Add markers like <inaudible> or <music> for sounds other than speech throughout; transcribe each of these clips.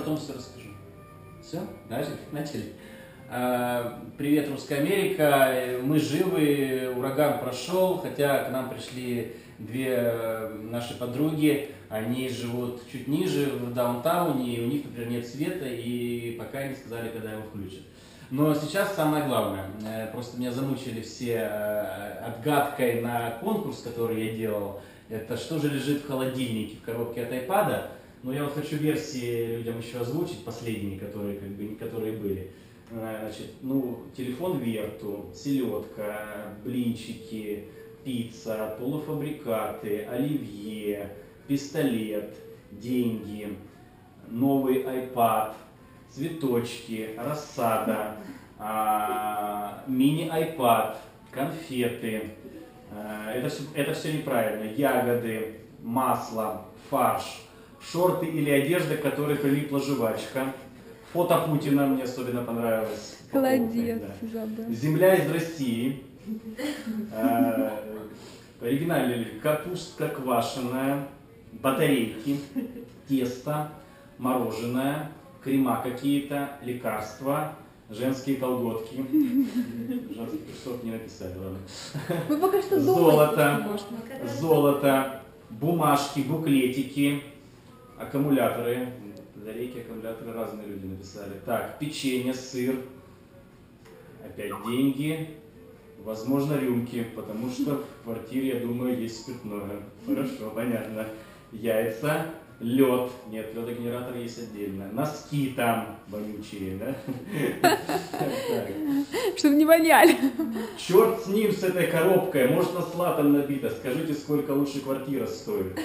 Потом все расскажу. Все? Начали? Начали. А, Привет, Русская Америка. Мы живы, ураган прошел, хотя к нам пришли две э, наши подруги. Они живут чуть ниже, в даунтауне, и у них, например, нет света, и пока не сказали, когда его включат. Но сейчас самое главное. Э, Просто меня замучили все э, отгадкой на конкурс, который я делал. Это что же лежит в холодильнике, в коробке от iPad. Но я вот хочу версии людям еще озвучить, последние, которые, как бы, которые были. Э, Значит, ну, телефон Верту, селедка, блинчики, пицца, полуфабрикаты, оливье, пистолет, деньги, новый iPad, цветочки, рассада, а, мини-iPad, конфеты. Э, Это все, это все неправильно. Ягоды, масло, фарш, шорты или одежда, к которой прилипла жвачка. Фото Путина мне особенно понравилось. Холодец, Да. забыл. Земля из России. Э, Оригинальный капустка квашеная, батарейки, тесто, мороженое, крема какие-то, лекарства, женские колготки. Женских трусов не написали, ладно. Мы пока что Золото. Золото, бумажки, буклетики, аккумуляторы. Батарейки, аккумуляторы разные люди написали. Так, печенье, сыр, опять деньги, возможно, рюмки, потому что в квартире, я думаю, есть спиртное. Хорошо, понятно. Яйца, лед. Нет, ледогенератор есть отдельно. Носки там вонючие, да? Чтобы не воняли. Черт с ним, с этой коробкой, может на слатом набито, скажите, сколько лучше квартира стоит.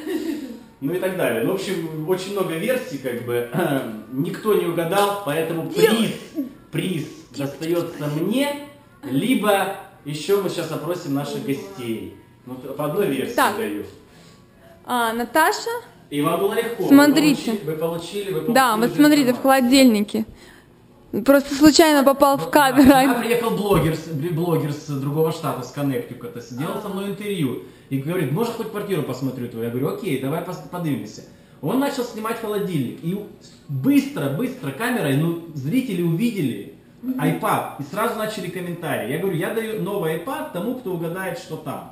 Ну и так далее. Ну, в общем, очень много версий, как бы, <clears throat> никто не угадал, поэтому приз, приз достается мне, либо еще мы сейчас опросим наших гостей. Ну, по одной версии Так. даю. А, Наташа? И вам было легко. Вы Смотрите. получили- Вы получили, вы получили. Да, вот смотрите, в холодильнике. Просто случайно попал в кадр. Сюда приехал блогер, с- блогер с другого штата, с Коннектикута, сделал со мной интервью. И говорит, может хоть квартиру посмотрю твою? Я говорю, окей, давай подвинемся. Он начал снимать холодильник. И быстро, быстро камерой, ну, зрители увидели iPad. И сразу начали комментарии. Я говорю, я даю новый iPad тому, кто угадает, что там.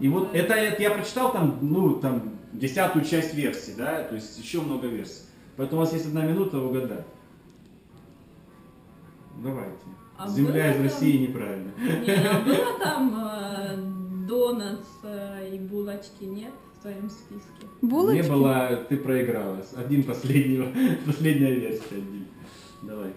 И вот это, это я прочитал там, ну, там, десятую часть версии, да, то есть еще много версий. Поэтому у вас есть одна минута угадать. Давайте. А Земля из там- России неправильно. Не, а <laughs> было там э, донатс э, и булочки, нет, в твоем списке? Булочки? Не было, ты проиграла. Один последнего, <laughs> последняя версия. Один. Давай.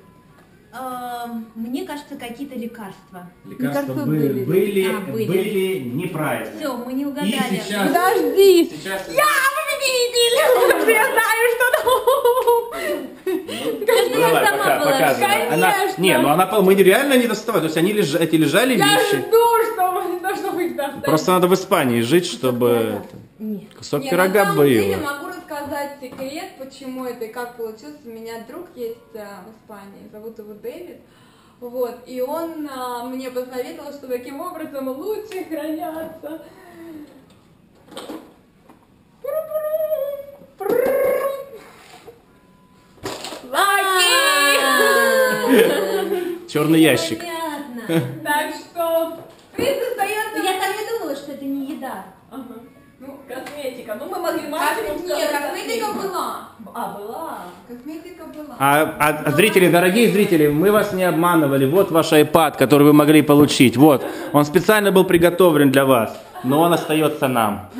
А, Мне кажется, какие-то лекарства. Лекарства кажется, были, были. были, А, были. были неправильно. Все, мы не И угадали. сейчас, Подожди! сейчас Я победитель! Потому что я знаю, что там. <laughs> Я сама пока, показывай. Она, Конечно. не, ну она, мы реально не доставали. То есть они леж- эти лежали Я вещи. жду, что должно быть достать. Просто надо в Испании жить, чтобы Нет. кусок Не, пирога был. могу рассказать секрет, почему это и как получилось. У меня друг есть а, в Испании, зовут его Дэвид. Вот, и он а, мне посоветовал, что таким образом лучше хранятся. Черный ящик. Понятно. Так что остается. Я так и думала, что это не еда. Ага. Ну, косметика. Ну, мы могли максимум Нет, сказать косметика косметика. была. А, была. Косметика была. А, а- а зрители, дорогие зрители, мы вас не обманывали. Вот ваш iPad, который вы могли получить. Вот. Он специально был приготовлен для вас, но он остается нам.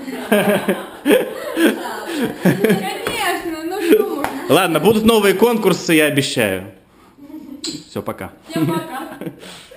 Конечно, ну что можно? Ладно, будут новые конкурсы, я обещаю. Все, пока. Всем пока. <laughs>